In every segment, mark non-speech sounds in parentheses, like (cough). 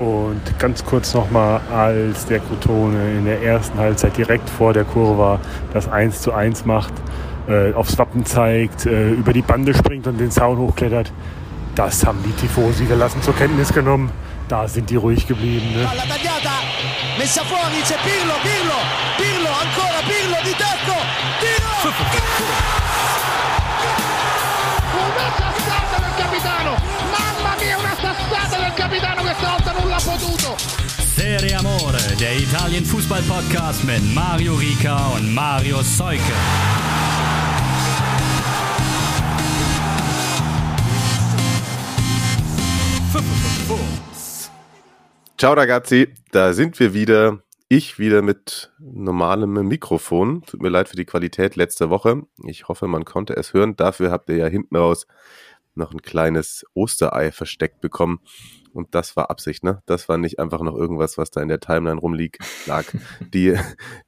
Und ganz kurz nochmal, als der Crotone in der ersten Halbzeit direkt vor der Kurve das 1 zu 1 macht, äh, aufs Wappen zeigt, äh, über die Bande springt und den Zaun hochklettert, das haben die Tifosi gelassen zur Kenntnis genommen. Da sind die ruhig geblieben. Ne? Messa fuori, c'è Pirlo, Pirlo, Pirlo, ancora Pirlo di tacco, tiro! Una sassata del capitano, sassata del capitano questa volta non l'ha potuto! Serie Amore, der Italien Fußball Podcast mit Mario Rica und Mario Seuke. Ciao ragazzi, da sind wir wieder. Ich wieder mit normalem Mikrofon. Tut mir leid für die Qualität letzte Woche. Ich hoffe, man konnte es hören. Dafür habt ihr ja hinten raus noch ein kleines Osterei versteckt bekommen. Und das war Absicht, ne? Das war nicht einfach noch irgendwas, was da in der Timeline rumliegt, lag. (laughs) Die,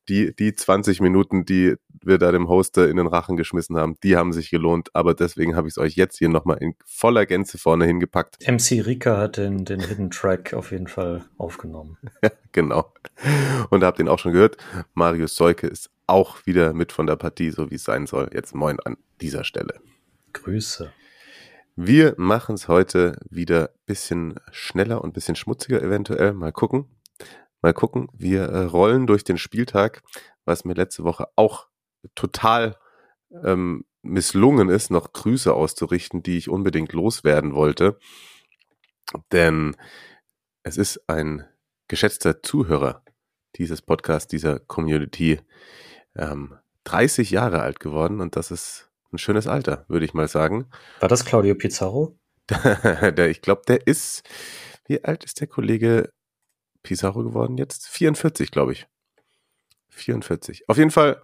die, die 20 Minuten, die wir da dem Hoster in den Rachen geschmissen haben, die haben sich gelohnt. Aber deswegen habe ich es euch jetzt hier nochmal in voller Gänze vorne hingepackt. MC Rika hat den, den Hidden Track auf jeden Fall aufgenommen. (laughs) genau. Und habt ihn auch schon gehört. Marius Seuke ist auch wieder mit von der Partie, so wie es sein soll. Jetzt moin an dieser Stelle. Grüße. Wir machen es heute wieder bisschen schneller und bisschen schmutziger eventuell. Mal gucken. Mal gucken. Wir äh, rollen durch den Spieltag, was mir letzte Woche auch total ähm, misslungen ist, noch Grüße auszurichten, die ich unbedingt loswerden wollte. Denn es ist ein geschätzter Zuhörer dieses Podcasts, dieser Community, ähm, 30 Jahre alt geworden und das ist ein schönes Alter, würde ich mal sagen. War das Claudio Pizarro? (laughs) der, ich glaube, der ist, wie alt ist der Kollege Pizarro geworden jetzt? 44, glaube ich. 44. Auf jeden Fall,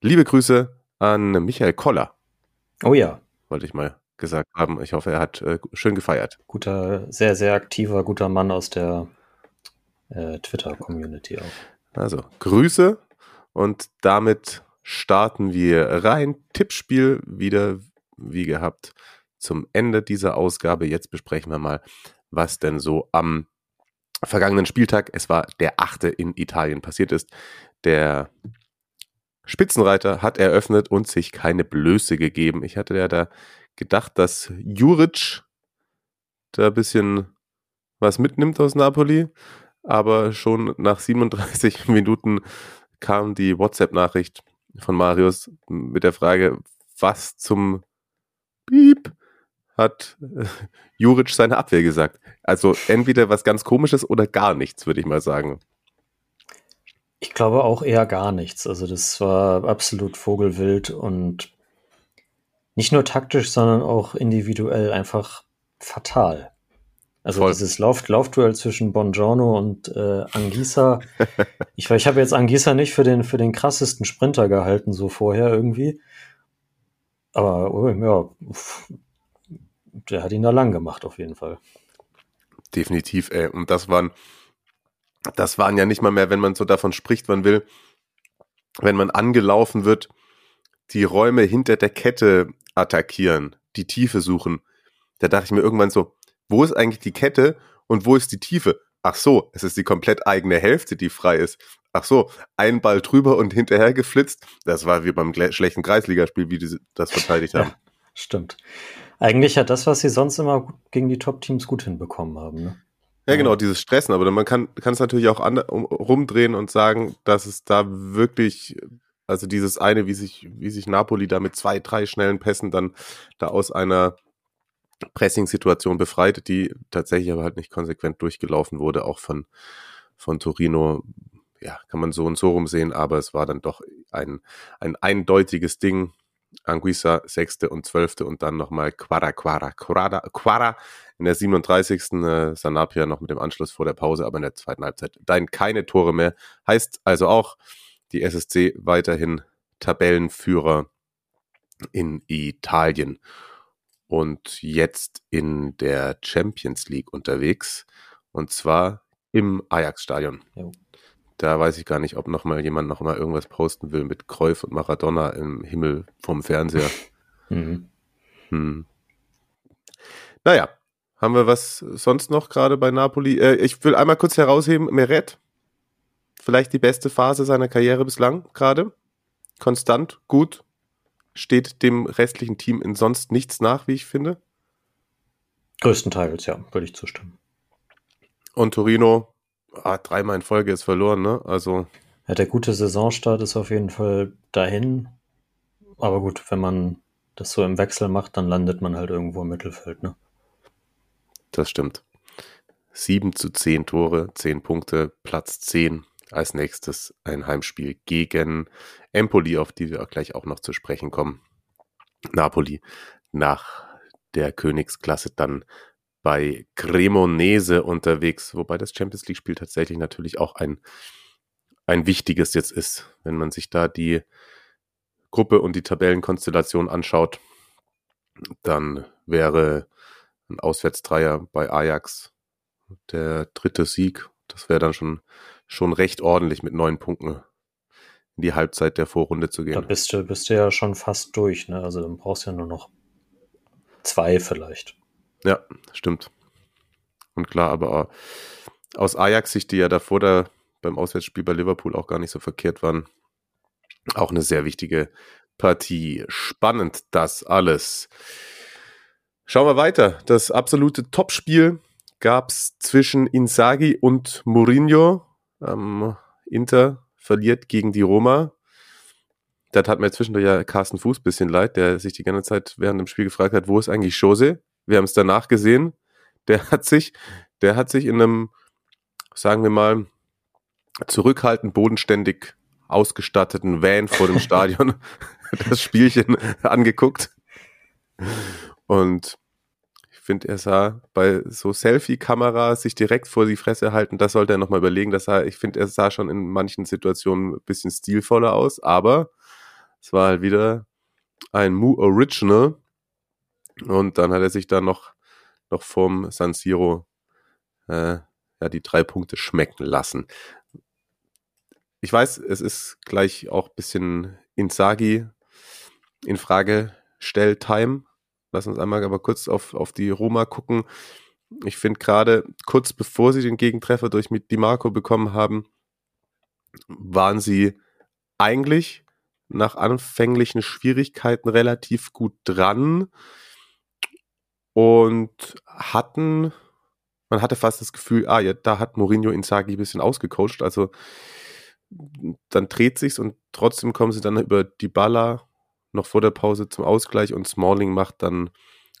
liebe Grüße an Michael Koller. Oh ja. Wollte ich mal gesagt haben. Ich hoffe, er hat äh, schön gefeiert. Guter, sehr, sehr aktiver, guter Mann aus der äh, Twitter-Community auch. Also, Grüße und damit starten wir rein. Tippspiel wieder wie gehabt zum Ende dieser Ausgabe. Jetzt besprechen wir mal, was denn so am vergangenen Spieltag, es war der achte in Italien passiert ist. Der Spitzenreiter hat eröffnet und sich keine Blöße gegeben. Ich hatte ja da gedacht, dass Juric da ein bisschen was mitnimmt aus Napoli, aber schon nach 37 (laughs) Minuten kam die WhatsApp-Nachricht, von Marius mit der Frage, was zum Piep hat äh, Juric seine Abwehr gesagt. Also entweder was ganz komisches oder gar nichts, würde ich mal sagen. Ich glaube auch eher gar nichts. Also das war absolut vogelwild und nicht nur taktisch, sondern auch individuell einfach fatal. Also Voll. dieses Lauf Laufduell zwischen Bongiorno und äh, Angisa. (laughs) ich ich habe jetzt Angisa nicht für den, für den krassesten Sprinter gehalten, so vorher irgendwie. Aber oh, ja, der hat ihn da lang gemacht, auf jeden Fall. Definitiv, ey. Und das waren, das waren ja nicht mal mehr, wenn man so davon spricht, man will, wenn man angelaufen wird, die Räume hinter der Kette attackieren, die Tiefe suchen. Da dachte ich mir irgendwann so, wo ist eigentlich die Kette und wo ist die Tiefe? Ach so, es ist die komplett eigene Hälfte, die frei ist. Ach so, ein Ball drüber und hinterher geflitzt. Das war wie beim schlechten Kreisligaspiel, wie die das verteidigt haben. Ja, stimmt. Eigentlich hat das, was sie sonst immer gegen die Top-Teams gut hinbekommen haben. Ne? Ja, genau, dieses Stressen. Aber man kann es natürlich auch an, um, rumdrehen und sagen, dass es da wirklich, also dieses eine, wie sich, wie sich Napoli da mit zwei, drei schnellen Pässen dann da aus einer Pressing-Situation befreit, die tatsächlich aber halt nicht konsequent durchgelaufen wurde, auch von, von Torino. Ja, kann man so und so rumsehen, aber es war dann doch ein, ein eindeutiges Ding. Anguissa sechste und zwölfte und dann nochmal Quara, Quara, Quara, Quara in der 37. Äh, Sanapia noch mit dem Anschluss vor der Pause, aber in der zweiten Halbzeit dann keine Tore mehr. Heißt also auch, die SSC weiterhin Tabellenführer in Italien und jetzt in der Champions League unterwegs und zwar im Ajax-Stadion. Da weiß ich gar nicht, ob noch mal jemand noch mal irgendwas posten will mit Cruyff und Maradona im Himmel vom Fernseher. (laughs) mhm. hm. Naja, Haben wir was sonst noch gerade bei Napoli? Äh, ich will einmal kurz herausheben, Meret. Vielleicht die beste Phase seiner Karriere bislang gerade. Konstant, gut. Steht dem restlichen Team in sonst nichts nach, wie ich finde. Größtenteils, ja, würde ich zustimmen. Und Torino, ah, dreimal in Folge ist verloren, ne? Also. Ja, der gute Saisonstart ist auf jeden Fall dahin. Aber gut, wenn man das so im Wechsel macht, dann landet man halt irgendwo im Mittelfeld, ne? Das stimmt. 7 zu 10 Tore, 10 Punkte, Platz 10. Als nächstes ein Heimspiel gegen Empoli, auf die wir gleich auch noch zu sprechen kommen. Napoli nach der Königsklasse dann bei Cremonese unterwegs, wobei das Champions League-Spiel tatsächlich natürlich auch ein, ein wichtiges jetzt ist, wenn man sich da die Gruppe und die Tabellenkonstellation anschaut, dann wäre ein Auswärtsdreier bei Ajax der dritte Sieg. Das wäre dann schon, schon recht ordentlich mit neun Punkten in die Halbzeit der Vorrunde zu gehen. Da bist du, bist du ja schon fast durch, ne? Also dann brauchst du ja nur noch zwei vielleicht. Ja, stimmt. Und klar, aber aus Ajax-Sicht, die ja davor da beim Auswärtsspiel bei Liverpool auch gar nicht so verkehrt waren, auch eine sehr wichtige Partie. Spannend das alles. Schauen wir weiter. Das absolute Topspiel gab es zwischen Inzaghi und Mourinho. Ähm, Inter verliert gegen die Roma. Das hat mir zwischendurch ja Carsten Fuß ein bisschen leid, der sich die ganze Zeit während dem Spiel gefragt hat, wo ist eigentlich Jose? Wir haben es danach gesehen. Der hat sich, der hat sich in einem, sagen wir mal, zurückhaltend, bodenständig ausgestatteten Van vor dem (laughs) Stadion (laughs) das Spielchen angeguckt. Und finde, er sah bei so Selfie-Kameras sich direkt vor die Fresse halten, das sollte er nochmal überlegen. Das sah, ich finde, er sah schon in manchen Situationen ein bisschen stilvoller aus, aber es war halt wieder ein Mu Original. Und dann hat er sich da noch, noch vom San Siro äh, ja, die drei Punkte schmecken lassen. Ich weiß, es ist gleich auch ein bisschen Insagi in Frage Stelltime. Lass uns einmal aber kurz auf, auf die Roma gucken. Ich finde gerade kurz bevor sie den Gegentreffer durch mit Di Marco bekommen haben, waren sie eigentlich nach anfänglichen Schwierigkeiten relativ gut dran und hatten, man hatte fast das Gefühl, ah ja, da hat Mourinho Inzaghi ein bisschen ausgecoacht, also dann dreht sich's und trotzdem kommen sie dann über Baller noch vor der Pause zum Ausgleich und Smalling macht dann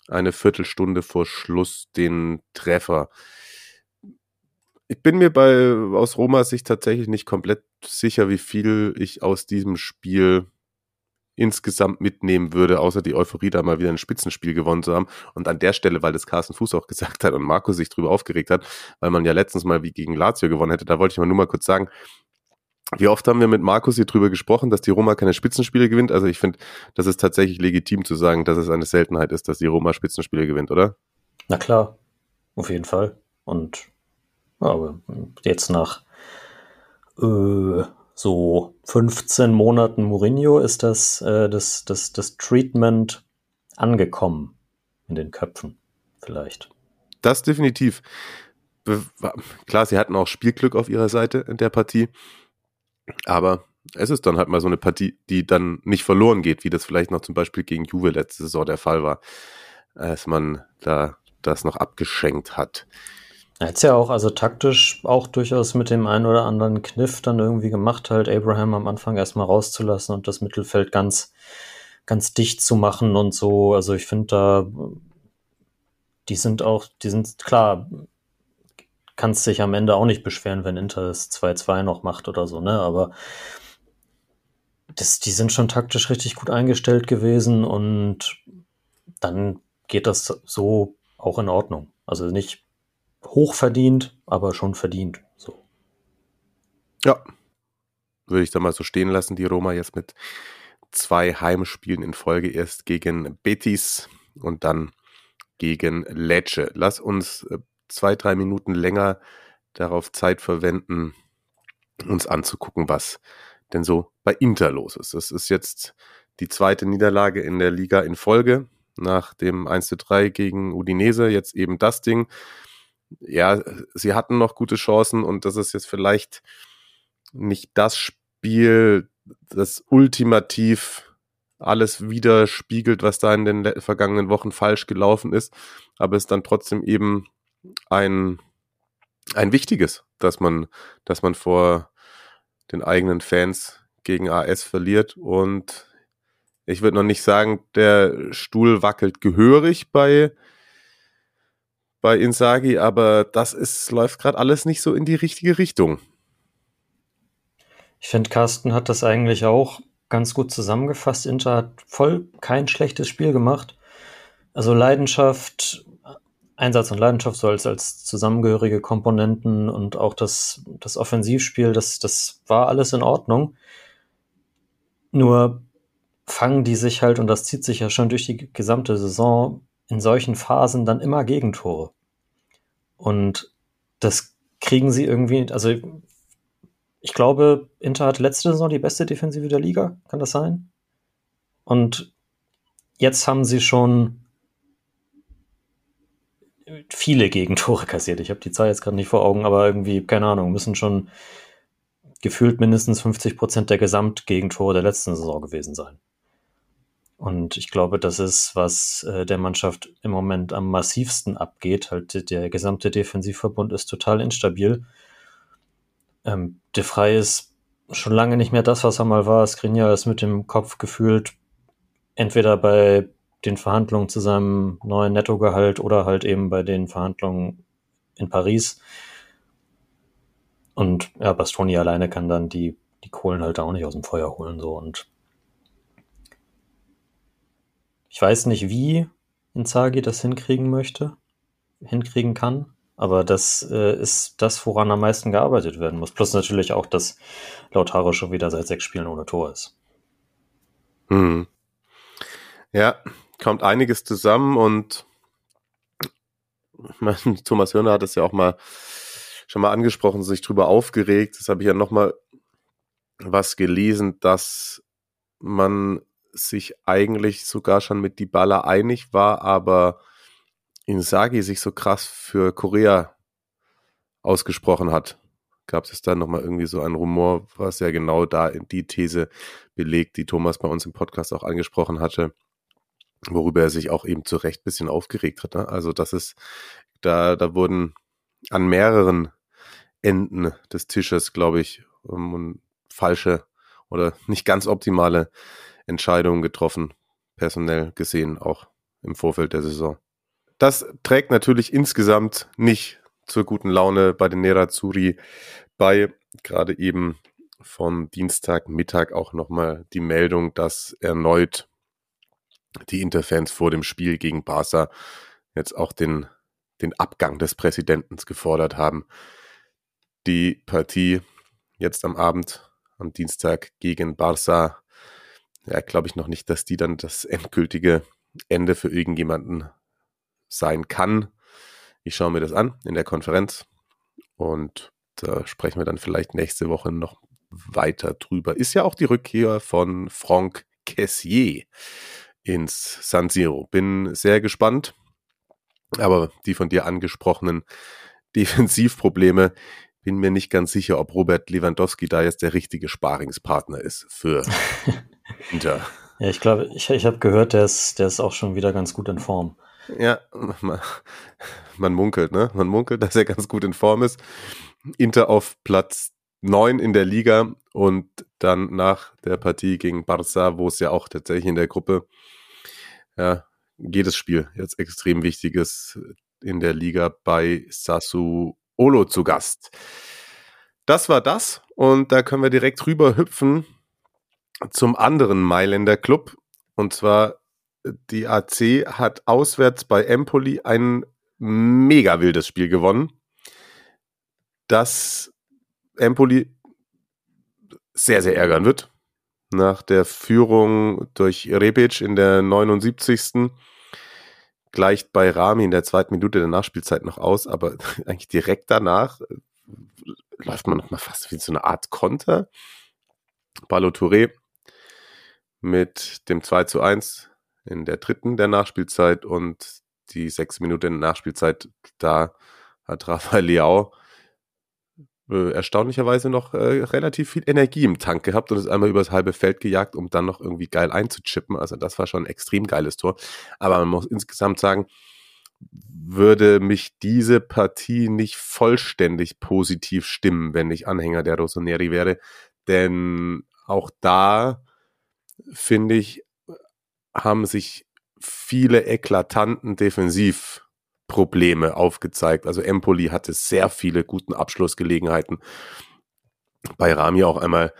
eine Viertelstunde vor Schluss den Treffer. Ich bin mir bei aus Romas Sicht tatsächlich nicht komplett sicher, wie viel ich aus diesem Spiel insgesamt mitnehmen würde, außer die Euphorie, da mal wieder ein Spitzenspiel gewonnen zu haben. Und an der Stelle, weil das Carsten Fuß auch (laughs) gesagt hat und Marco sich drüber aufgeregt hat, weil man ja letztens mal wie gegen Lazio gewonnen hätte, da wollte ich mal nur mal kurz sagen, wie oft haben wir mit Markus hier drüber gesprochen, dass die Roma keine Spitzenspiele gewinnt? Also ich finde, das ist tatsächlich legitim zu sagen, dass es eine Seltenheit ist, dass die Roma Spitzenspiele gewinnt, oder? Na klar, auf jeden Fall. Und aber jetzt nach äh, so 15 Monaten Mourinho ist das, äh, das, das, das Treatment angekommen in den Köpfen, vielleicht. Das definitiv. Klar, sie hatten auch Spielglück auf ihrer Seite in der Partie. Aber es ist dann halt mal so eine Partie, die dann nicht verloren geht, wie das vielleicht noch zum Beispiel gegen Juve letzte Saison der Fall war, als man da das noch abgeschenkt hat. Er hat es ja auch, also taktisch auch durchaus mit dem einen oder anderen Kniff dann irgendwie gemacht, halt Abraham am Anfang erstmal rauszulassen und das Mittelfeld ganz, ganz dicht zu machen und so. Also ich finde da, die sind auch, die sind klar, kannst dich am Ende auch nicht beschweren, wenn Inter das 2-2 noch macht oder so, ne? Aber das, die sind schon taktisch richtig gut eingestellt gewesen und dann geht das so auch in Ordnung. Also nicht hoch verdient, aber schon verdient. So. Ja. Würde ich da mal so stehen lassen, die Roma jetzt mit zwei Heimspielen in Folge erst gegen Betis und dann gegen Lecce. Lass uns äh, zwei, drei Minuten länger darauf Zeit verwenden, uns anzugucken, was denn so bei Inter los ist. Das ist jetzt die zweite Niederlage in der Liga in Folge. nach dem 1 zu 3 gegen Udinese, jetzt eben das Ding. Ja, sie hatten noch gute Chancen und das ist jetzt vielleicht nicht das Spiel, das ultimativ alles widerspiegelt, was da in den vergangenen Wochen falsch gelaufen ist, aber es dann trotzdem eben ein, ein wichtiges, dass man, dass man vor den eigenen Fans gegen AS verliert und ich würde noch nicht sagen, der Stuhl wackelt gehörig bei, bei Insagi, aber das ist, läuft gerade alles nicht so in die richtige Richtung. Ich finde, Carsten hat das eigentlich auch ganz gut zusammengefasst. Inter hat voll kein schlechtes Spiel gemacht. Also Leidenschaft, Einsatz und Leidenschaft so als, als zusammengehörige Komponenten und auch das, das Offensivspiel, das, das war alles in Ordnung. Nur fangen die sich halt, und das zieht sich ja schon durch die gesamte Saison, in solchen Phasen dann immer Gegentore. Und das kriegen sie irgendwie, also ich glaube, Inter hat letzte Saison die beste Defensive der Liga, kann das sein? Und jetzt haben sie schon viele Gegentore (laughs) kassiert. Ich habe die Zahl jetzt gerade nicht vor Augen, aber irgendwie, keine Ahnung, müssen schon gefühlt mindestens 50 Prozent der Gesamtgegentore der letzten Saison gewesen sein. Und ich glaube, das ist, was äh, der Mannschaft im Moment am massivsten abgeht. Halt der gesamte Defensivverbund ist total instabil. Ähm, De Frey ist schon lange nicht mehr das, was er mal war. Skriniar ist mit dem Kopf gefühlt entweder bei den Verhandlungen zu seinem neuen Nettogehalt oder halt eben bei den Verhandlungen in Paris. Und ja, Bastoni alleine kann dann die, die Kohlen halt auch nicht aus dem Feuer holen, so. Und ich weiß nicht, wie Inzaghi das hinkriegen möchte, hinkriegen kann, aber das äh, ist das, woran am meisten gearbeitet werden muss. Plus natürlich auch, dass Lautaro schon wieder seit sechs Spielen ohne Tor ist. Hm. Ja, kommt einiges zusammen und (laughs) Thomas Hörner hat es ja auch mal schon mal angesprochen, sich drüber aufgeregt. Das habe ich ja noch mal was gelesen, dass man sich eigentlich sogar schon mit Dybala einig war, aber Inzaghi sich so krass für Korea ausgesprochen hat. Gab es dann nochmal irgendwie so ein Rumor, was ja genau da in die These belegt, die Thomas bei uns im Podcast auch angesprochen hatte, worüber er sich auch eben zu Recht ein bisschen aufgeregt hat. Ne? Also das ist, da, da wurden an mehreren Enden des Tisches, glaube ich, um, falsche oder nicht ganz optimale Entscheidungen getroffen, personell gesehen, auch im Vorfeld der Saison. Das trägt natürlich insgesamt nicht zur guten Laune bei den Nerazzurri bei. Gerade eben vom Dienstagmittag auch nochmal die Meldung, dass erneut die Interfans vor dem Spiel gegen Barca jetzt auch den, den Abgang des Präsidenten gefordert haben. Die Partie jetzt am Abend, am Dienstag gegen Barca ja, glaube ich noch nicht, dass die dann das endgültige Ende für irgendjemanden sein kann. Ich schaue mir das an in der Konferenz und da sprechen wir dann vielleicht nächste Woche noch weiter drüber. Ist ja auch die Rückkehr von Franck Kessier ins San Siro. Bin sehr gespannt, aber die von dir angesprochenen (laughs) Defensivprobleme, bin mir nicht ganz sicher, ob Robert Lewandowski da jetzt der richtige Sparingspartner ist für (laughs) Inter. Ja, ich glaube, ich, ich habe gehört, der ist, der ist auch schon wieder ganz gut in Form. Ja, man, man munkelt, ne? Man munkelt, dass er ganz gut in Form ist. Inter auf Platz 9 in der Liga und dann nach der Partie gegen Barça, wo es ja auch tatsächlich in der Gruppe ja, jedes Spiel jetzt extrem wichtig ist, in der Liga bei Sassuolo zu Gast. Das war das und da können wir direkt rüber hüpfen zum anderen Mailänder Club. Und zwar die AC hat auswärts bei Empoli ein mega wildes Spiel gewonnen. Das Empoli sehr, sehr ärgern wird. Nach der Führung durch Rebic in der 79. gleicht bei Rami in der zweiten Minute der Nachspielzeit noch aus, aber (laughs) eigentlich direkt danach äh, läuft man nochmal fast wie so eine Art Konter. Paulo Touré mit dem 2 zu 1 in der dritten der Nachspielzeit und die sechs Minuten Nachspielzeit, da hat Rafael Leao äh, erstaunlicherweise noch äh, relativ viel Energie im Tank gehabt und ist einmal übers halbe Feld gejagt, um dann noch irgendwie geil einzuchippen. Also das war schon ein extrem geiles Tor. Aber man muss insgesamt sagen, würde mich diese Partie nicht vollständig positiv stimmen, wenn ich Anhänger der Rossoneri wäre. Denn auch da, finde ich, haben sich viele eklatanten Defensivprobleme aufgezeigt. Also Empoli hatte sehr viele guten Abschlussgelegenheiten. Bei Rami auch einmal,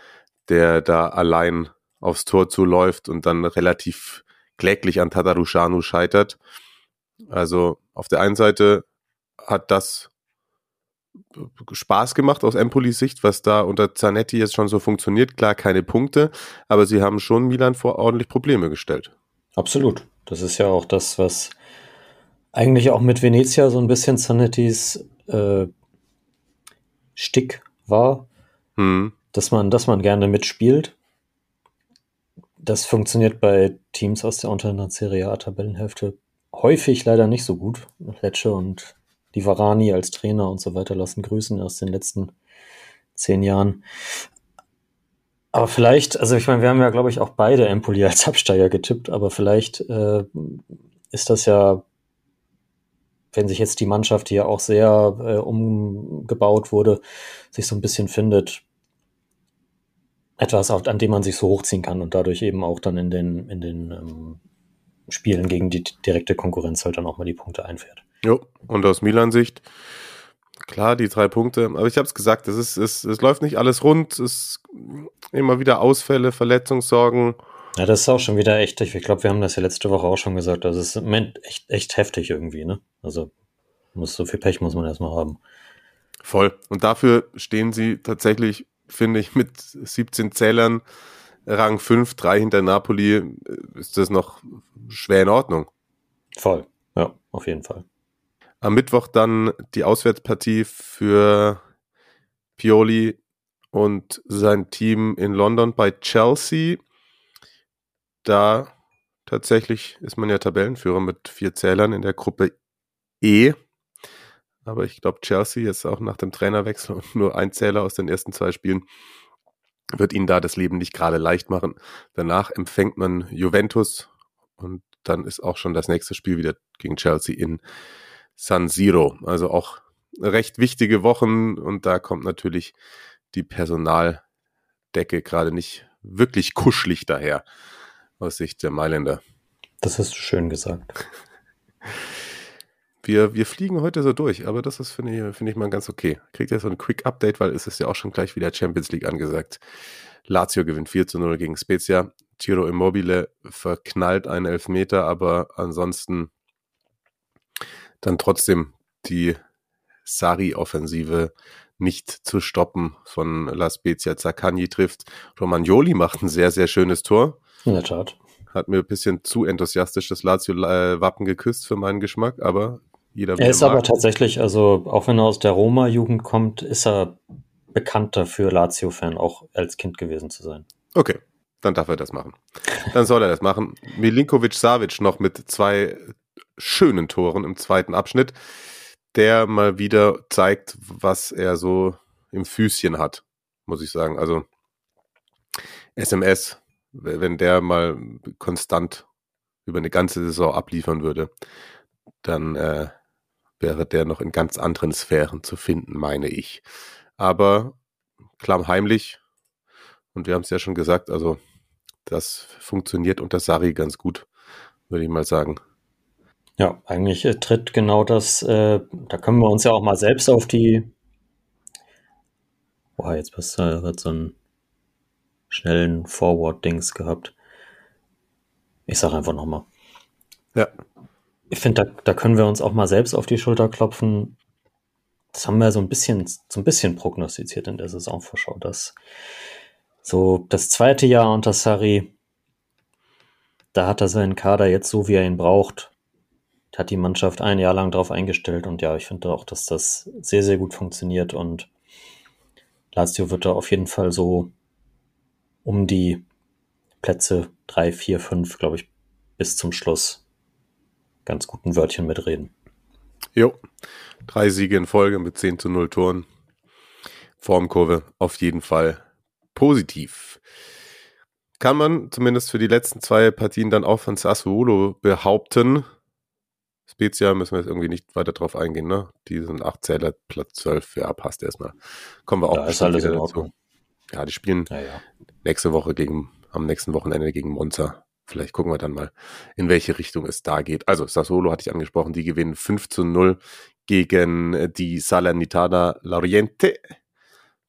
der da allein aufs Tor zuläuft und dann relativ kläglich an Tatarushanu scheitert. Also auf der einen Seite hat das Spaß gemacht aus Empolis Sicht, was da unter Zanetti jetzt schon so funktioniert. Klar, keine Punkte, aber sie haben schon Milan vor ordentlich Probleme gestellt. Absolut. Das ist ja auch das, was eigentlich auch mit Venezia so ein bisschen Zanettis äh, Stick war, hm. dass man, dass man gerne mitspielt. Das funktioniert bei Teams aus der unteren Serie A Tabellenhälfte häufig leider nicht so gut. Lecce und die Varani als Trainer und so weiter lassen grüßen aus den letzten zehn Jahren. Aber vielleicht, also ich meine, wir haben ja, glaube ich, auch beide Empoli als Absteiger getippt, aber vielleicht äh, ist das ja, wenn sich jetzt die Mannschaft, die ja auch sehr äh, umgebaut wurde, sich so ein bisschen findet, etwas, an dem man sich so hochziehen kann und dadurch eben auch dann in den, in den ähm, Spielen gegen die direkte Konkurrenz halt dann auch mal die Punkte einfährt. Jo, und aus Milan-Sicht, klar, die drei Punkte, aber ich habe es gesagt, es, läuft nicht alles rund, es immer wieder Ausfälle, Verletzungssorgen. Ja, das ist auch schon wieder echt, ich glaube, wir haben das ja letzte Woche auch schon gesagt, das ist im Moment echt, echt heftig irgendwie, ne? Also muss, so viel Pech muss man erstmal haben. Voll. Und dafür stehen sie tatsächlich, finde ich, mit 17 Zählern Rang 5, 3 hinter Napoli, äh, ist das noch schwer in Ordnung. Voll, ja, auf jeden Fall. Am Mittwoch dann die Auswärtspartie für Pioli und sein Team in London bei Chelsea. Da tatsächlich ist man ja Tabellenführer mit vier Zählern in der Gruppe E. Aber ich glaube, Chelsea jetzt auch nach dem Trainerwechsel und nur ein Zähler aus den ersten zwei Spielen wird ihnen da das Leben nicht gerade leicht machen. Danach empfängt man Juventus und dann ist auch schon das nächste Spiel wieder gegen Chelsea in San Siro. Also auch recht wichtige Wochen und da kommt natürlich die Personaldecke gerade nicht wirklich kuschelig daher aus Sicht der Mailänder. Das hast du schön gesagt. (laughs) Wir, wir fliegen heute so durch, aber das ist, finde ich, finde ich mal ganz okay. Kriegt ihr so ein Quick Update, weil es ist ja auch schon gleich wieder Champions League angesagt. Lazio gewinnt 4 zu 0 gegen Spezia. Tiro Immobile verknallt einen Elfmeter, aber ansonsten dann trotzdem die Sari-Offensive nicht zu stoppen von La Spezia. Zaccagni trifft. Romagnoli macht ein sehr, sehr schönes Tor. In der Tat. Hat mir ein bisschen zu enthusiastisch das Lazio-Wappen geküsst für meinen Geschmack, aber jeder Er ist aber tatsächlich, also auch wenn er aus der Roma-Jugend kommt, ist er bekannt dafür, Lazio-Fan auch als Kind gewesen zu sein. Okay, dann darf er das machen. Dann soll er das machen. Milinkovic Savic noch mit zwei schönen Toren im zweiten Abschnitt, der mal wieder zeigt, was er so im Füßchen hat, muss ich sagen. Also SMS, wenn der mal konstant über eine ganze Saison abliefern würde, dann äh, wäre der noch in ganz anderen Sphären zu finden, meine ich. Aber klammheimlich, und wir haben es ja schon gesagt, also das funktioniert unter Sari ganz gut, würde ich mal sagen. Ja, eigentlich äh, tritt genau das, äh, da können wir uns ja auch mal selbst auf die. Boah, jetzt hast du gerade so einen schnellen Forward-Dings gehabt. Ich sag einfach nochmal. Ja. Ich finde, da, da können wir uns auch mal selbst auf die Schulter klopfen. Das haben wir so ein bisschen, so ein bisschen prognostiziert in der Saisonvorschau, dass so das zweite Jahr unter Sari, da hat er seinen Kader jetzt so, wie er ihn braucht, hat die Mannschaft ein Jahr lang darauf eingestellt und ja, ich finde auch, dass das sehr, sehr gut funktioniert und Lazio wird da auf jeden Fall so um die Plätze drei, vier, fünf, glaube ich, bis zum Schluss ganz guten Wörtchen mitreden. Jo, drei Siege in Folge mit 10 zu 0 Toren. Formkurve auf jeden Fall positiv. Kann man zumindest für die letzten zwei Partien dann auch von Sassuolo behaupten. Spezia müssen wir jetzt irgendwie nicht weiter drauf eingehen, ne? Die sind 8 Zähler, Platz 12, ja, passt erstmal. Kommen wir auch Da ist alles in dazu. Ja, die spielen Ja, ja. nächste Woche gegen, am nächsten Wochenende gegen Monza. Vielleicht gucken wir dann mal, in welche Richtung es da geht. Also, Sassuolo hatte ich angesprochen, die gewinnen 5 zu 0 gegen äh, die Salernitana Loriente,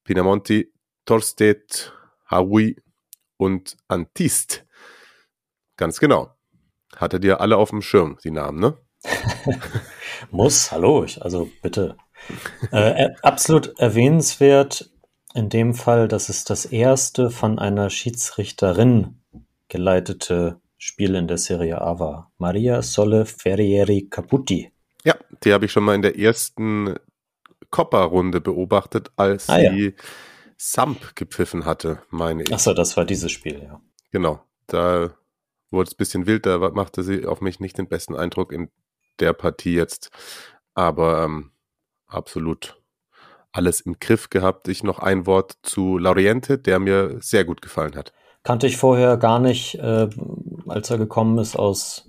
Pinamonti, Torstedt, Haui und Antist. Ganz genau. Hattet ihr alle auf dem Schirm, die Namen, ne? (laughs) Muss, hallo, ich, also bitte. Äh, absolut erwähnenswert in dem Fall, dass es das erste von einer Schiedsrichterin geleitete Spiel in der Serie A war. Maria Solle Ferrieri Caputi. Ja, die habe ich schon mal in der ersten Coppa-Runde beobachtet, als Ah, ja. sie Samp gepfiffen hatte, meine ich. Achso, das war dieses Spiel, ja. Genau, da wurde es ein bisschen wild, da machte sie auf mich nicht den besten Eindruck in der Partie jetzt. Aber ähm, absolut alles im Griff gehabt. Ich noch ein Wort zu Lauriente, der mir sehr gut gefallen hat. Kannte ich vorher gar nicht, äh, als er gekommen ist aus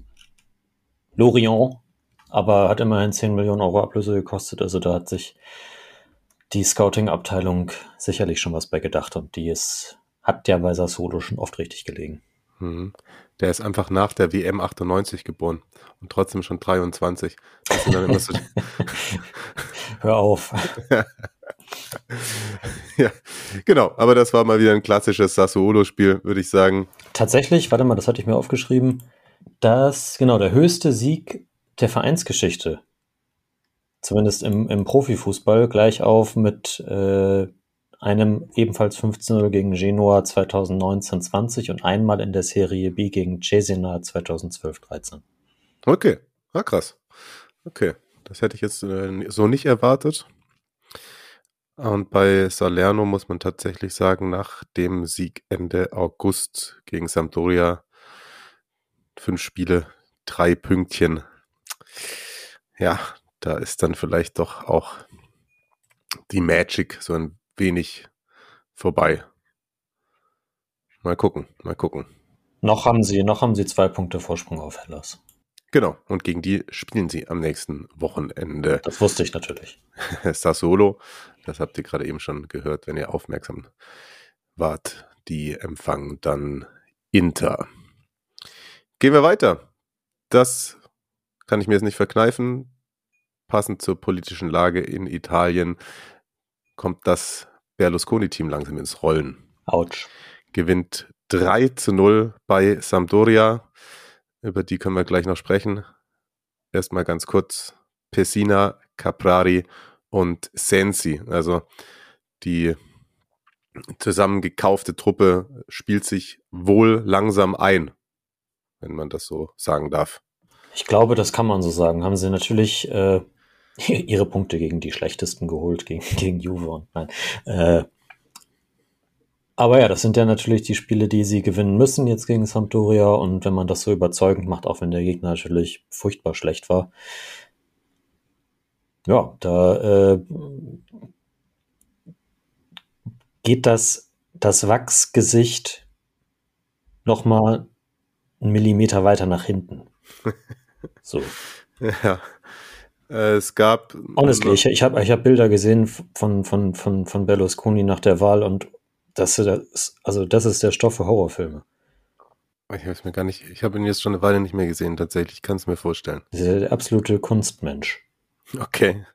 Lorient, aber hat immerhin 10 Millionen Euro Ablöse gekostet. Also da hat sich die Scouting-Abteilung sicherlich schon was bei gedacht und die ist, hat ja bei Sassuolo schon oft richtig gelegen. Mhm. Der ist einfach nach der WM 98 geboren und trotzdem schon 23. Das sind dann immer so, (laughs) Hör auf. (laughs) ja, genau. Aber das war mal wieder ein klassisches Sassuolo-Spiel, würde ich sagen. Tatsächlich, warte mal, das hatte ich mir aufgeschrieben, das, genau, der höchste Sieg der Vereinsgeschichte. Zumindest im, im Profifußball, gleich auf mit äh, einem ebenfalls 15-0 gegen Genua 2019-20 und einmal in der Serie B gegen Cesena 2012-13. Okay, ah, krass. Okay, das hätte ich jetzt äh, so nicht erwartet. Und bei Salerno muss man tatsächlich sagen, nach dem Sieg Ende August gegen Sampdoria, fünf Spiele, drei Pünktchen. Ja, da ist dann vielleicht doch auch die Magic so ein wenig vorbei. Mal gucken, mal gucken. Noch haben sie, noch haben sie zwei Punkte Vorsprung auf Hellas. Genau, und gegen die spielen sie am nächsten Wochenende. Das wusste ich natürlich. (laughs) Sassuolo, das habt ihr gerade eben schon gehört, wenn ihr aufmerksam wart. Die empfangen dann Inter. Gehen wir weiter. Das kann ich mir jetzt nicht verkneifen. Passend zur politischen Lage in Italien kommt das Berlusconi-Team langsam ins Rollen. Autsch. Gewinnt 3 zu 0 bei Sampdoria. Über die können wir gleich noch sprechen. Erstmal ganz kurz. Pessina, Caprari und Sensi. Also die zusammengekaufte Truppe spielt sich wohl langsam ein, wenn man das so sagen darf. Ich glaube, das kann man so sagen. Haben sie natürlich äh, (laughs) ihre Punkte gegen die schlechtesten geholt, gegen, (laughs) gegen Juve und nein. Äh, aber ja, das sind ja natürlich die Spiele, die sie gewinnen müssen jetzt gegen Sampdoria. Und wenn man das so überzeugend macht, auch wenn der Gegner natürlich furchtbar schlecht war, ja, da äh, geht das, das Wachsgesicht nochmal einen Millimeter weiter nach hinten. (laughs) So. Ja. Äh, Es gab. Honestly, ich, ich habe ich hab Bilder gesehen von, von, von, von Berlusconi nach der Wahl und das ist, also das ist der Stoff für Horrorfilme. Ich habe es mir gar nicht. Ich habe ihn jetzt schon eine Weile nicht mehr gesehen. Tatsächlich kann es mir vorstellen. Das ist der absolute Kunstmensch. Okay.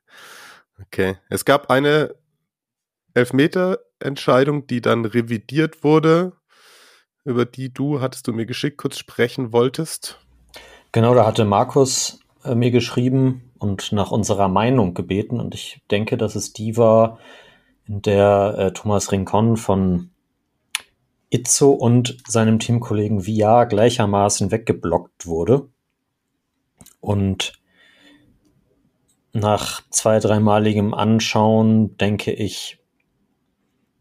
Okay. Es gab eine Elfmeter-Entscheidung, die dann revidiert wurde, über die du, hattest du mir geschickt, kurz sprechen wolltest. Genau, da hatte Markus äh, mir geschrieben und nach unserer Meinung gebeten und ich denke, dass es die war, in der äh, Thomas Rincon von Itzo und seinem Teamkollegen Villar gleichermaßen weggeblockt wurde. Und nach zwei, dreimaligem Anschauen denke ich,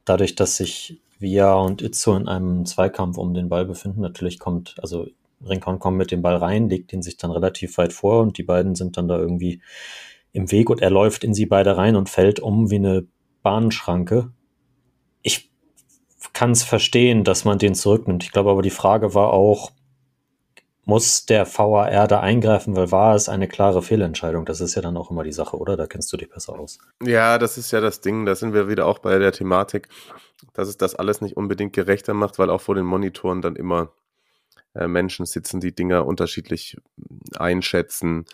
dadurch, dass sich Villar und Itzo in einem Zweikampf um den Ball befinden, natürlich kommt, also Rincon kommt mit dem Ball rein, legt ihn sich dann relativ weit vor und die beiden sind dann da irgendwie im Weg und er läuft in sie beide rein und fällt um wie eine Bahnschranke. Ich kann es verstehen, dass man den zurücknimmt. Ich glaube aber, die Frage war auch, muss der VAR da eingreifen, weil war es eine klare Fehlentscheidung? Das ist ja dann auch immer die Sache, oder? Da kennst du dich besser aus. Ja, das ist ja das Ding. Da sind wir wieder auch bei der Thematik, dass es das alles nicht unbedingt gerechter macht, weil auch vor den Monitoren dann immer äh, Menschen sitzen, die Dinger unterschiedlich einschätzen.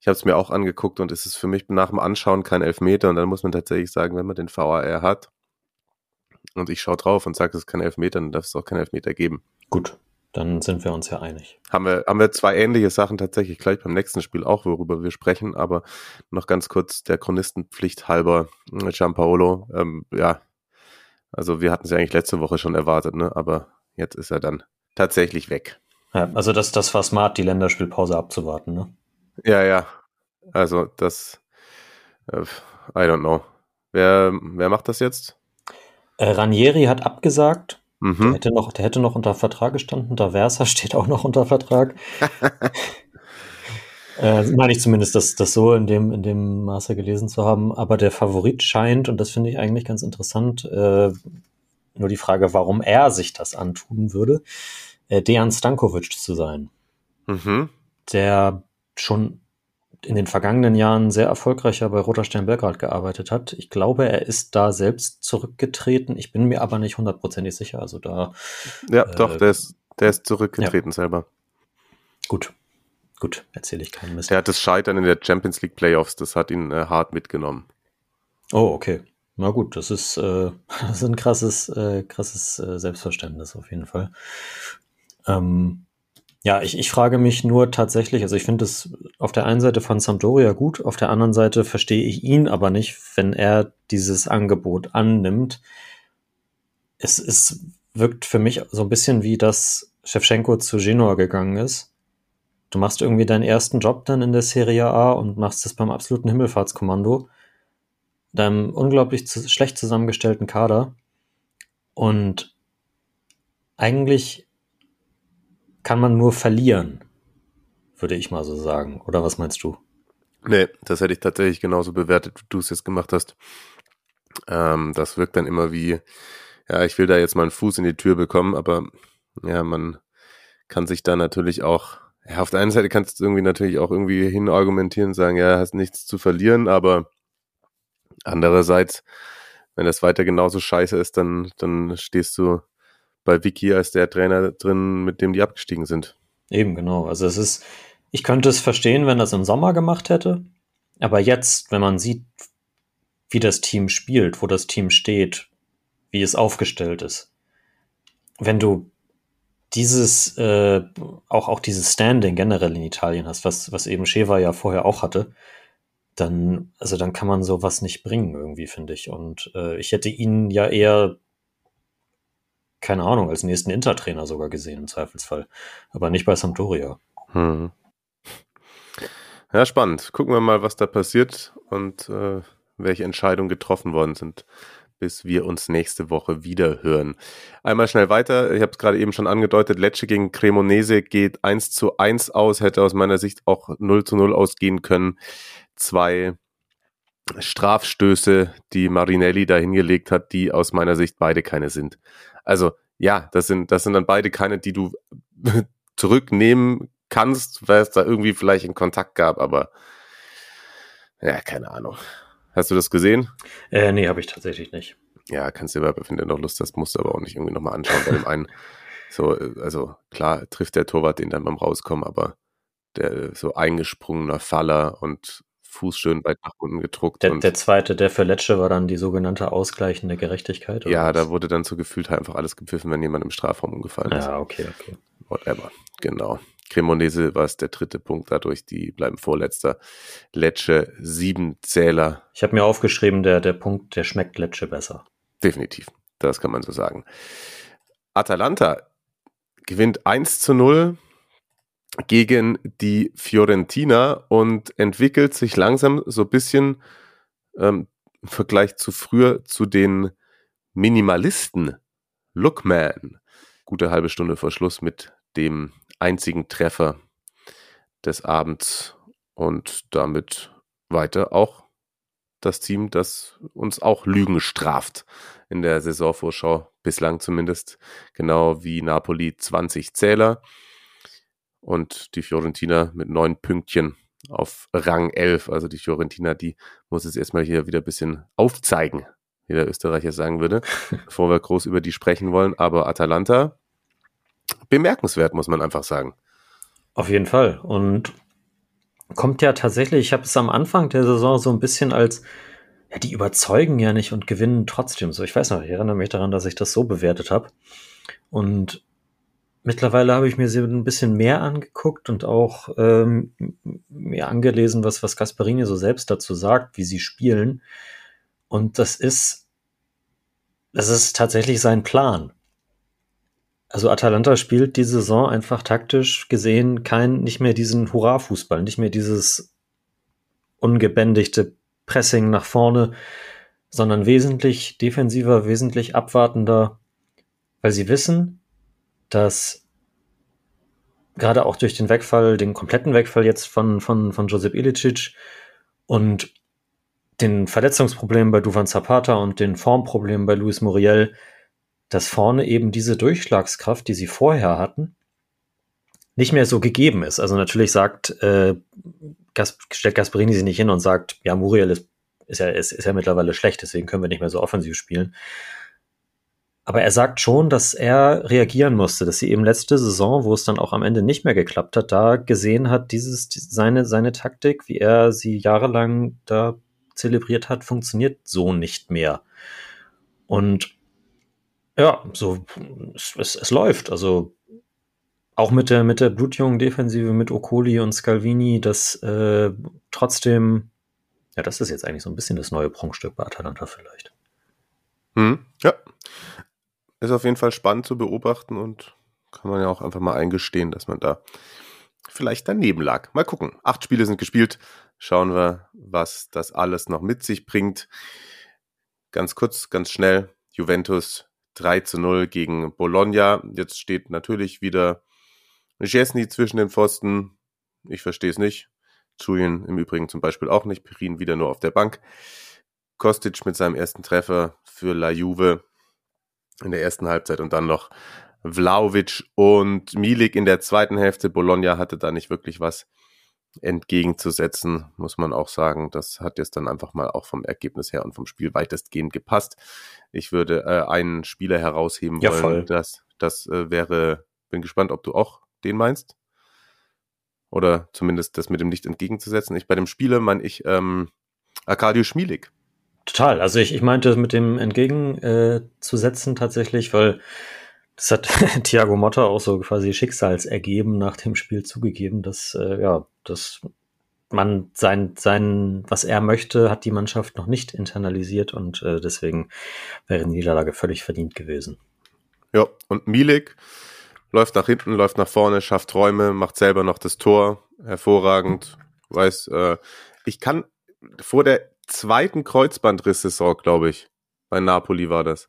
Ich habe es mir auch angeguckt und es ist für mich nach dem Anschauen kein Elfmeter. Und dann muss man tatsächlich sagen, wenn man den VAR hat und ich schaue drauf und sage, es ist kein Elfmeter, dann darf es auch kein Elfmeter geben. Gut, dann sind wir uns ja einig. Haben wir, haben wir zwei ähnliche Sachen tatsächlich gleich beim nächsten Spiel auch, worüber wir sprechen, aber noch ganz kurz der Chronistenpflicht halber, Gianpaolo, ähm, ja, also wir hatten es ja eigentlich letzte Woche schon erwartet, ne? aber jetzt ist er dann tatsächlich weg. Ja, also das, das war smart, die Länderspielpause abzuwarten, ne? Ja, ja. Also das, äh, I don't know. Wer, wer macht das jetzt? Äh, Ranieri hat abgesagt. Der, Mhm. hätte noch, der hätte noch unter Vertrag gestanden. Da Versa (laughs) steht auch noch unter Vertrag. (laughs) äh, meine ich zumindest, das, das so in dem, in dem Maße gelesen zu haben. Aber der Favorit scheint, und das finde ich eigentlich ganz interessant, äh, nur die Frage, warum er sich das antun würde, Dejan Stankovic zu sein. Mhm. der schon in den vergangenen Jahren sehr erfolgreicher bei Roter Stern Belgrad gearbeitet hat. Ich glaube, er ist da selbst zurückgetreten. Ich bin mir aber nicht hundertprozentig sicher. Also da, Ja, Äh, doch, der ist, der ist zurückgetreten selber. gut, gut, erzähle ich keinen Mist. Der hat das Scheitern in der Champions League Playoffs, das hat ihn äh, hart mitgenommen. Oh, okay. Na gut, das ist, äh, (laughs) das ist ein krasses, äh, krasses äh, Selbstverständnis auf jeden Fall. Ähm, ja, ich, ich frage mich nur tatsächlich, also ich finde es auf der einen Seite von Sampdoria gut, auf der anderen Seite verstehe ich ihn aber nicht, wenn er dieses Angebot annimmt. Es, es wirkt für mich so ein bisschen wie, dass Shevchenko zu Genoa gegangen ist. Du machst irgendwie deinen ersten Job dann in der Serie A und machst es beim absoluten Himmelfahrtskommando deinem unglaublich zu, schlecht zusammengestellten Kader. Und eigentlich kann man nur verlieren, würde ich mal so sagen. Oder was meinst du? Nee, das hätte ich tatsächlich genauso bewertet, wie du es jetzt gemacht hast. Ähm, das wirkt dann immer wie, ja, ich will da jetzt mal einen Fuß in die Tür bekommen, aber ja, man kann sich da natürlich auch, ja, auf der einen Seite kannst du irgendwie natürlich auch irgendwie hinargumentieren und sagen, ja, hast nichts zu verlieren, aber andererseits, wenn das weiter genauso scheiße ist, dann, dann stehst du bei Vicky als der Trainer drin, mit dem die abgestiegen sind. Eben, genau. Also es ist, ich könnte es verstehen, wenn das im Sommer gemacht hätte. Aber jetzt, wenn man sieht, wie das Team spielt, wo das Team steht, wie es aufgestellt ist, wenn du dieses, äh, auch, auch dieses Standing generell in Italien hast, was, was eben Sheva ja vorher auch hatte, dann, also dann kann man sowas nicht bringen, irgendwie, finde ich. Und äh, ich hätte ihn ja eher, keine Ahnung, als nächsten Intertrainer sogar gesehen, im Zweifelsfall. Aber nicht bei Sampdoria. Hm. Ja, spannend. Gucken wir mal, was da passiert und äh, welche Entscheidungen getroffen worden sind, bis wir uns nächste Woche wieder hören. Einmal schnell weiter. Ich habe es gerade eben schon angedeutet. Lecce gegen Cremonese geht 1 zu 1 aus, hätte aus meiner Sicht auch 0 zu 0 ausgehen können. Zwei Strafstöße, die Marinelli da hingelegt hat, die aus meiner Sicht beide keine sind. Also ja, das sind, das sind dann beide keine, die du (laughs) zurücknehmen kannst, weil es da irgendwie vielleicht einen Kontakt gab, aber ja, keine Ahnung. Hast du das gesehen? Äh, nee, habe ich tatsächlich nicht. Ja, kannst du aber, wenn du noch Lust hast, musst du aber auch nicht irgendwie nochmal anschauen bei dem einen. (laughs) So, also klar trifft der Torwart den dann beim Rauskommen, aber der so eingesprungener Faller und Fuß schön weit nach unten gedruckt. Der, der zweite, der für Lecce war dann die sogenannte ausgleichende Gerechtigkeit. ja, oder da was? wurde dann so gefühlt halt einfach alles gepfiffen, wenn jemand im Strafraum umgefallen ist. Ja, okay, okay. Whatever. Genau. Cremonese war es der dritte Punkt dadurch, die bleiben vorletzter. Lecce sieben Zähler, Ich habe mir aufgeschrieben, der, der Punkt, der schmeckt Lecce besser. definitiv. Das kann man so sagen. Atalanta gewinnt 1 zu 0 gegen die Fiorentina und entwickelt sich langsam so ein bisschen ähm, im Vergleich zu früher zu den Minimalisten. Lookman. Gute halbe Stunde vor Schluss mit dem einzigen Treffer des Abends und damit weiter auch das Team, das uns auch Lügen straft in der Saisonvorschau, bislang zumindest, genau wie Napoli 20 Zähler und die Fiorentina mit neun Pünktchen auf Rang 11. Also die Fiorentina, die muss es erstmal hier wieder ein bisschen aufzeigen, wie der Österreicher sagen würde, (laughs) bevor wir groß über die sprechen wollen. Aber Atalanta, bemerkenswert, muss man einfach sagen. Auf jeden Fall. Und kommt ja tatsächlich, ich habe es am Anfang der Saison so ein bisschen als, ja, die überzeugen ja nicht und gewinnen trotzdem so. Ich weiß noch, ich erinnere mich daran, dass ich das so bewertet habe. Und mittlerweile habe ich mir sie ein bisschen mehr angeguckt und auch ähm, mir angelesen, was, was Gasparini so selbst dazu sagt, wie sie spielen. Und das ist, das ist tatsächlich sein Plan. Also Atalanta spielt die Saison einfach taktisch gesehen kein, nicht mehr diesen Hurra-Fußball, nicht mehr dieses ungebändigte Pressing nach vorne, sondern wesentlich defensiver, wesentlich abwartender, weil sie wissen, dass gerade auch durch den Wegfall, den kompletten Wegfall jetzt von, von, von Josep Ilicic und den Verletzungsproblemen bei Duvan Zapata und den Formproblemen bei Luis Muriel, dass vorne eben diese Durchschlagskraft, die sie vorher hatten, nicht mehr so gegeben ist. Also natürlich sagt, äh, Gas, stellt Gasperini sich nicht hin und sagt, ja, Muriel ist, ist, ja, ist, ist ja mittlerweile schlecht, deswegen können wir nicht mehr so offensiv spielen. Aber er sagt schon, dass er reagieren musste, dass sie eben letzte Saison, wo es dann auch am Ende nicht mehr geklappt hat, da gesehen hat, dieses, seine, seine Taktik, wie er sie jahrelang da zelebriert hat, funktioniert so nicht mehr. Und ja, so, es, es, es läuft. Also auch mit der, mit der blutjungen Defensive mit Okoli und Scalvini, das äh, trotzdem, ja, das ist jetzt eigentlich so ein bisschen das neue Prunkstück bei Atalanta vielleicht. Hm, ja. Ist auf jeden Fall spannend zu beobachten und kann man ja auch einfach mal eingestehen, dass man da vielleicht daneben lag. Mal gucken. Acht Spiele sind gespielt. Schauen wir, was das alles noch mit sich bringt. Ganz kurz, ganz schnell. Juventus 3 zu 0 gegen Bologna. Jetzt steht natürlich wieder Jesny zwischen den Pfosten. Ich verstehe es nicht. Julian im Übrigen zum Beispiel auch nicht. Perin wieder nur auf der Bank. Kostic mit seinem ersten Treffer für La Juve in der ersten Halbzeit und dann noch Vlaovic und Milik in der zweiten Hälfte. Bologna hatte da nicht wirklich was entgegenzusetzen, muss man auch sagen. Das hat jetzt dann einfach mal auch vom Ergebnis her und vom Spiel weitestgehend gepasst. Ich würde äh, einen Spieler herausheben ja, wollen. Voll. Das, das äh, wäre, bin gespannt, ob du auch den meinst. Oder zumindest das mit dem nicht entgegenzusetzen. Ich bei dem Spieler meine ich ähm, Arkadiusz Milik. Total. Also ich, ich meinte mit dem entgegenzusetzen äh, tatsächlich, weil das hat (laughs) Thiago Motta auch so quasi schicksalsergeben nach dem Spiel zugegeben, dass äh, ja, dass man sein, sein, was er möchte, hat die Mannschaft noch nicht internalisiert und äh, deswegen wäre die Niederlage völlig verdient gewesen. Ja, und Milik läuft nach hinten, läuft nach vorne, schafft Räume, macht selber noch das Tor, hervorragend. Weiß, äh, ich kann vor der zweiten Kreuzbandriss-Saison, glaube ich, bei Napoli war das.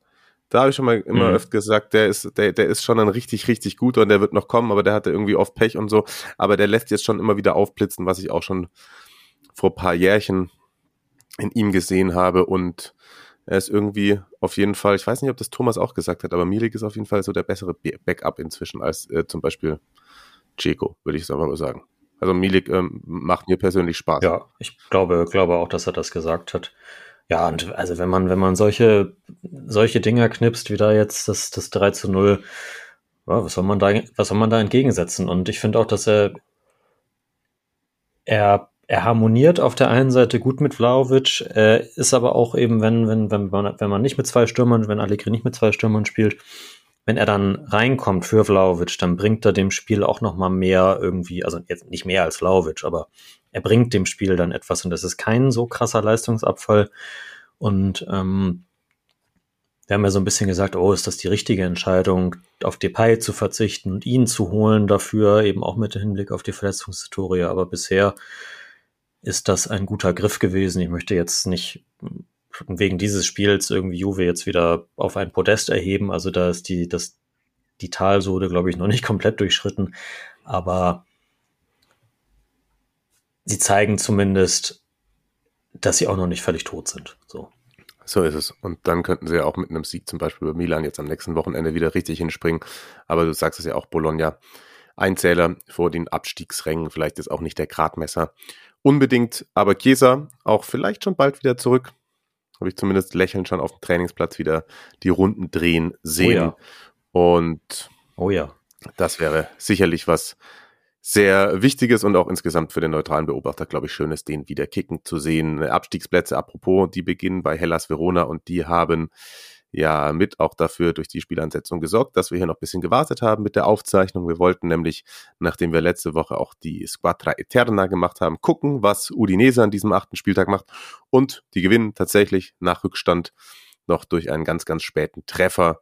Da habe ich schon mal immer mhm. öfter gesagt, der ist, der, der ist schon ein richtig, richtig guter und der wird noch kommen, aber der hatte irgendwie oft Pech und so. Aber der lässt jetzt schon immer wieder aufblitzen, was ich auch schon vor paar Jährchen in ihm gesehen habe. Und er ist irgendwie auf jeden Fall, ich weiß nicht, ob das Thomas auch gesagt hat, aber Milik ist auf jeden Fall so der bessere Backup inzwischen als äh, zum Beispiel Ceco, würde ich mal sagen. Also Milik ähm, macht mir persönlich Spaß. Ja, ich glaube, glaube auch, dass er das gesagt hat. Ja, und also wenn man, wenn man solche, solche Dinger knipst, wie da jetzt das, das 3 zu 0, ja, was soll man da, was soll man da entgegensetzen? Und ich finde auch, dass er, er, er harmoniert auf der einen Seite gut mit Vlaovic, er ist aber auch eben, wenn, wenn, wenn man, wenn man nicht mit zwei Stürmern, wenn Allegri nicht mit zwei Stürmern spielt, wenn er dann reinkommt für Vlaovic, dann bringt er dem Spiel auch noch mal mehr irgendwie, also jetzt nicht mehr als Vlaovic, aber er bringt dem Spiel dann etwas und das ist kein so krasser Leistungsabfall. Und ähm, wir haben ja so ein bisschen gesagt, oh, ist das die richtige Entscheidung, auf Depay zu verzichten und ihn zu holen dafür, eben auch mit Hinblick auf die Verletzungshistorie. Aber bisher ist das ein guter Griff gewesen. Ich möchte jetzt nicht wegen dieses Spiels irgendwie Juve jetzt wieder auf ein Podest erheben. Also da ist die, das, die Talsohle, glaube ich, noch nicht (laughs) komplett durchschritten. Aber sie zeigen zumindest, dass sie auch noch nicht völlig tot sind. So. So ist es. Und dann könnten sie ja auch mit einem Sieg zum Beispiel über Milan jetzt am nächsten Wochenende wieder richtig hinspringen. Aber du sagst es ja auch, Bologna. Ein Zähler vor den Abstiegsrängen. Vielleicht ist auch nicht der Gradmesser unbedingt. Aber Chiesa auch vielleicht schon bald wieder zurück. Habe ich zumindest lächelnd schon auf dem Trainingsplatz wieder die Runden drehen sehen. Oh ja. Und oh ja. das wäre sicherlich was, sehr Wichtiges und auch insgesamt für den neutralen Beobachter, glaube ich, schön ist, den wieder kicken zu sehen. Abstiegsplätze, apropos, die beginnen bei Hellas Verona und die haben ja mit auch dafür durch die Spielansetzung gesorgt, dass wir hier noch ein bisschen gewartet haben mit der Aufzeichnung. Wir wollten nämlich, nachdem wir letzte Woche auch die Squadra Eterna gemacht haben, gucken, was Udinese an diesem achten Spieltag macht. Und die gewinnen tatsächlich nach Rückstand noch durch einen ganz, ganz späten Treffer,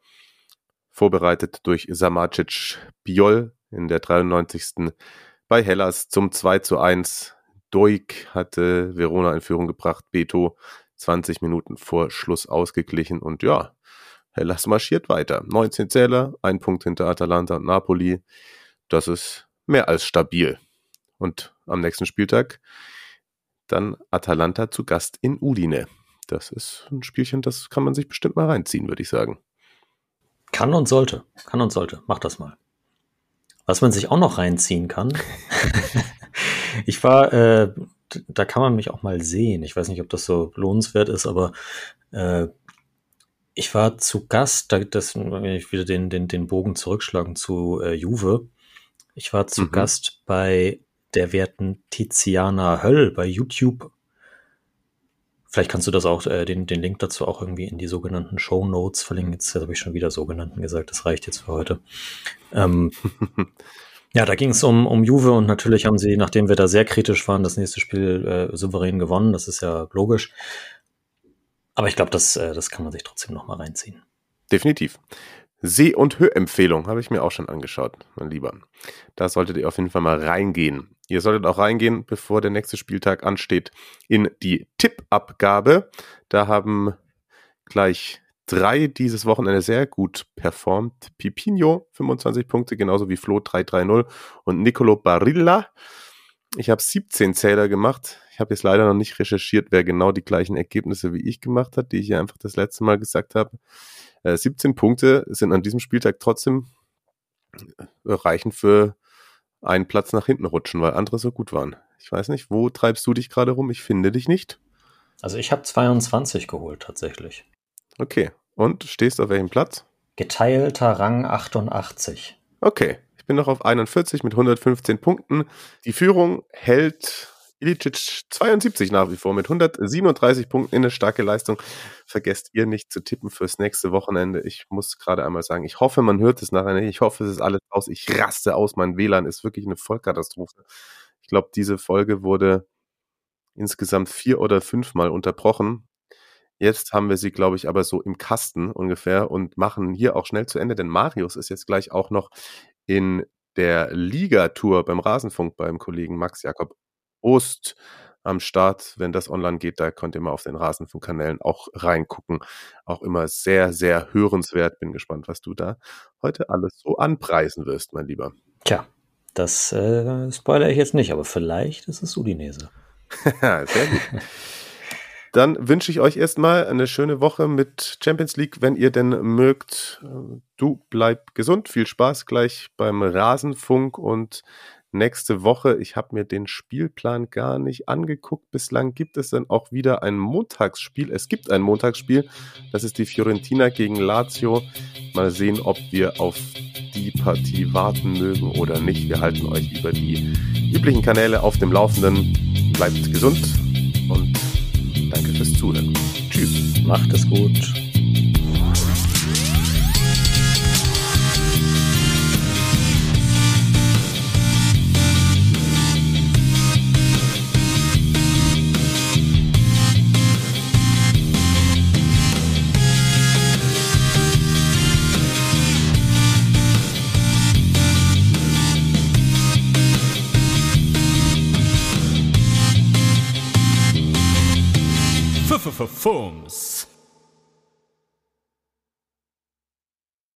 vorbereitet durch Samacic Biol, in der 93. bei Hellas zum 2 zu 1. Doik hatte Verona in Führung gebracht, Beto 20 Minuten vor Schluss ausgeglichen und ja, Hellas marschiert weiter. 19 Zähler, ein Punkt hinter Atalanta und Napoli. Das ist mehr als stabil. Und am nächsten Spieltag dann Atalanta zu Gast in Udine. Das ist ein Spielchen, das kann man sich bestimmt mal reinziehen, würde ich sagen. Kann und sollte. Kann und sollte. Mach das mal. Was man sich auch noch reinziehen kann. (laughs) ich war, äh, da kann man mich auch mal sehen. Ich weiß nicht, ob das so lohnenswert ist, aber äh, ich war zu Gast, da das, wenn ich wieder den, den, den Bogen zurückschlagen zu äh, Juve. Ich war zu mhm. Gast bei der werten Tiziana Höll bei YouTube Vielleicht kannst du das auch, äh, den, den Link dazu auch irgendwie in die sogenannten Show Notes verlinken. Jetzt habe ich schon wieder sogenannten gesagt, das reicht jetzt für heute. Ähm, (laughs) ja, da ging es um, um Juve und natürlich haben sie, nachdem wir da sehr kritisch waren, das nächste Spiel äh, souverän gewonnen. Das ist ja logisch. Aber ich glaube, das, äh, das kann man sich trotzdem noch mal reinziehen. Definitiv. See- und Hörempfehlung habe ich mir auch schon angeschaut, mein Lieber. Da solltet ihr auf jeden Fall mal reingehen. Ihr solltet auch reingehen, bevor der nächste Spieltag ansteht, in die Tippabgabe. Da haben gleich drei dieses Wochenende sehr gut performt. Pipino 25 Punkte, genauso wie Flo 330 und Nicolo Barilla. Ich habe 17 Zähler gemacht. Ich habe jetzt leider noch nicht recherchiert, wer genau die gleichen Ergebnisse wie ich gemacht hat, die ich ja einfach das letzte Mal gesagt habe. 17 äh, Punkte sind an diesem Spieltag trotzdem äh, reichen für einen Platz nach hinten rutschen, weil andere so gut waren. Ich weiß nicht, wo treibst du dich gerade rum? Ich finde dich nicht. Also ich habe 22 geholt tatsächlich. Okay. Und stehst auf welchem Platz? Geteilter Rang 88. Okay. Ich bin noch auf 41 mit 115 Punkten. Die Führung hält Ilicic 72 nach wie vor mit 137 Punkten in eine starke Leistung. Vergesst ihr nicht zu tippen fürs nächste Wochenende. Ich muss gerade einmal sagen, ich hoffe, man hört es nachher nicht. Ich hoffe, es ist alles aus. Ich raste aus. Mein WLAN ist wirklich eine Vollkatastrophe. Ich glaube, diese Folge wurde insgesamt vier oder fünfmal unterbrochen. Jetzt haben wir sie, glaube ich, aber so im Kasten ungefähr und machen hier auch schnell zu Ende, denn Marius ist jetzt gleich auch noch in der Liga-Tour beim Rasenfunk beim Kollegen Max Jakob Ost am Start. Wenn das online geht, da könnt ihr mal auf den Rasenfunkkanälen auch reingucken. Auch immer sehr, sehr hörenswert. Bin gespannt, was du da heute alles so anpreisen wirst, mein Lieber. Tja, das äh, spoilere ich jetzt nicht, aber vielleicht ist es Udinese. (laughs) sehr gut. Dann wünsche ich euch erstmal eine schöne Woche mit Champions League, wenn ihr denn mögt. Du bleib gesund, viel Spaß gleich beim Rasenfunk und nächste Woche. Ich habe mir den Spielplan gar nicht angeguckt. Bislang gibt es dann auch wieder ein Montagsspiel. Es gibt ein Montagsspiel. Das ist die Fiorentina gegen Lazio. Mal sehen, ob wir auf die Partie warten mögen oder nicht. Wir halten euch über die üblichen Kanäle auf dem Laufenden. Bleibt gesund und danke fürs Zuhören. Tschüss. Macht es gut.